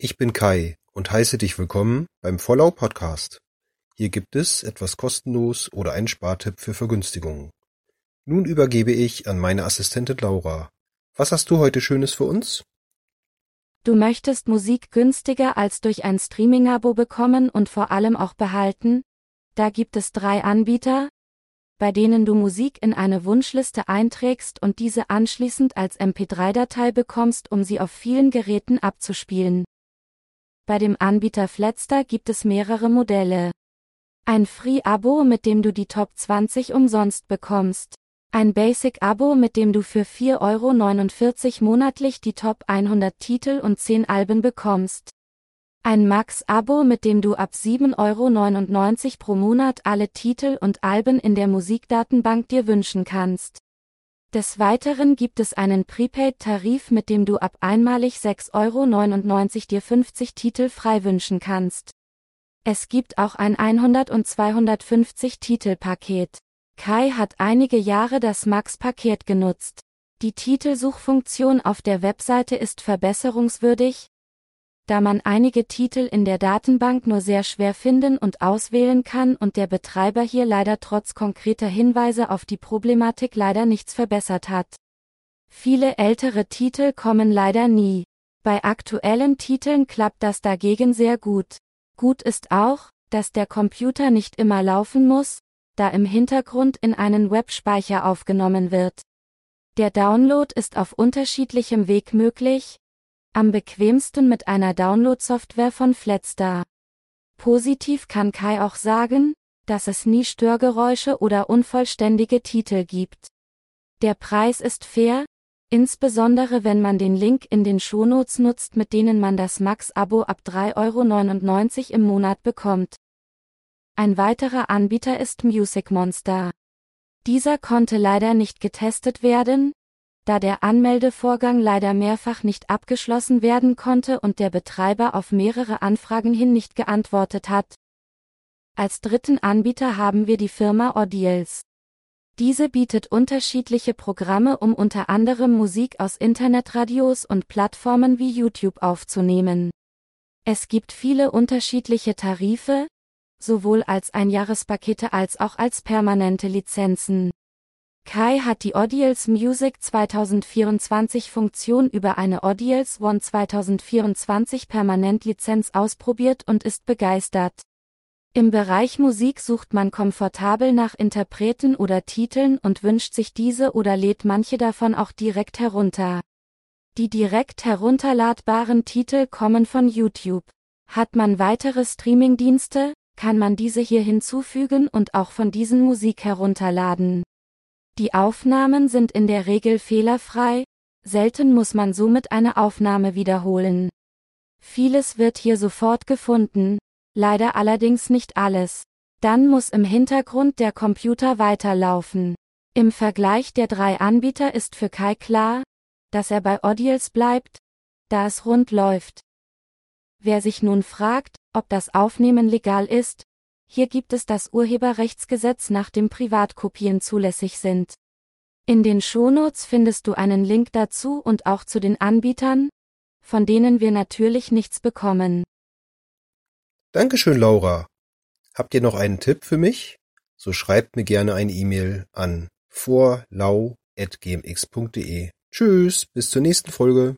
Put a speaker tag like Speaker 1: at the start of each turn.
Speaker 1: Ich bin Kai und heiße dich willkommen beim Vollau Podcast. Hier gibt es etwas kostenlos oder einen Spartipp für Vergünstigungen. Nun übergebe ich an meine Assistentin Laura. Was hast du heute Schönes für uns?
Speaker 2: Du möchtest Musik günstiger als durch ein Streaming-Abo bekommen und vor allem auch behalten? Da gibt es drei Anbieter, bei denen du Musik in eine Wunschliste einträgst und diese anschließend als MP3-Datei bekommst, um sie auf vielen Geräten abzuspielen. Bei dem Anbieter Flatster gibt es mehrere Modelle. Ein Free-Abo, mit dem du die Top 20 umsonst bekommst. Ein Basic-Abo, mit dem du für 4,49 Euro monatlich die Top 100 Titel und 10 Alben bekommst. Ein Max-Abo, mit dem du ab 7,99 Euro pro Monat alle Titel und Alben in der Musikdatenbank dir wünschen kannst. Des Weiteren gibt es einen Prepaid-Tarif, mit dem du ab einmalig 6,99 Euro dir 50 Titel frei wünschen kannst. Es gibt auch ein 100 und 250 Titel-Paket. Kai hat einige Jahre das Max-Paket genutzt. Die Titelsuchfunktion auf der Webseite ist verbesserungswürdig, da man einige Titel in der Datenbank nur sehr schwer finden und auswählen kann und der Betreiber hier leider trotz konkreter Hinweise auf die Problematik leider nichts verbessert hat. Viele ältere Titel kommen leider nie. Bei aktuellen Titeln klappt das dagegen sehr gut. Gut ist auch, dass der Computer nicht immer laufen muss, da im Hintergrund in einen Webspeicher aufgenommen wird. Der Download ist auf unterschiedlichem Weg möglich, am bequemsten mit einer Download-Software von Flatstar. Positiv kann Kai auch sagen, dass es nie Störgeräusche oder unvollständige Titel gibt. Der Preis ist fair, insbesondere wenn man den Link in den Shownotes nutzt, mit denen man das Max-Abo ab 3,99 Euro im Monat bekommt. Ein weiterer Anbieter ist Music Monster. Dieser konnte leider nicht getestet werden, da der Anmeldevorgang leider mehrfach nicht abgeschlossen werden konnte und der Betreiber auf mehrere Anfragen hin nicht geantwortet hat. Als dritten Anbieter haben wir die Firma Audiels. Diese bietet unterschiedliche Programme, um unter anderem Musik aus Internetradios und Plattformen wie YouTube aufzunehmen. Es gibt viele unterschiedliche Tarife, sowohl als Einjahrespakete als auch als permanente Lizenzen. Kai hat die Audiels Music 2024 Funktion über eine Audiels One 2024 Permanent-Lizenz ausprobiert und ist begeistert. Im Bereich Musik sucht man komfortabel nach Interpreten oder Titeln und wünscht sich diese oder lädt manche davon auch direkt herunter. Die direkt herunterladbaren Titel kommen von YouTube. Hat man weitere Streamingdienste, kann man diese hier hinzufügen und auch von diesen Musik herunterladen. Die Aufnahmen sind in der Regel fehlerfrei, selten muss man somit eine Aufnahme wiederholen. Vieles wird hier sofort gefunden, leider allerdings nicht alles. Dann muss im Hintergrund der Computer weiterlaufen. Im Vergleich der drei Anbieter ist für Kai klar, dass er bei Audiels bleibt, da es rund läuft. Wer sich nun fragt, ob das Aufnehmen legal ist, hier gibt es das Urheberrechtsgesetz nach dem Privatkopien zulässig sind. In den Shownotes findest du einen Link dazu und auch zu den Anbietern, von denen wir natürlich nichts bekommen.
Speaker 1: Dankeschön, Laura. Habt ihr noch einen Tipp für mich? So schreibt mir gerne eine E-Mail an vorlau.gmx.de. Tschüss, bis zur nächsten Folge.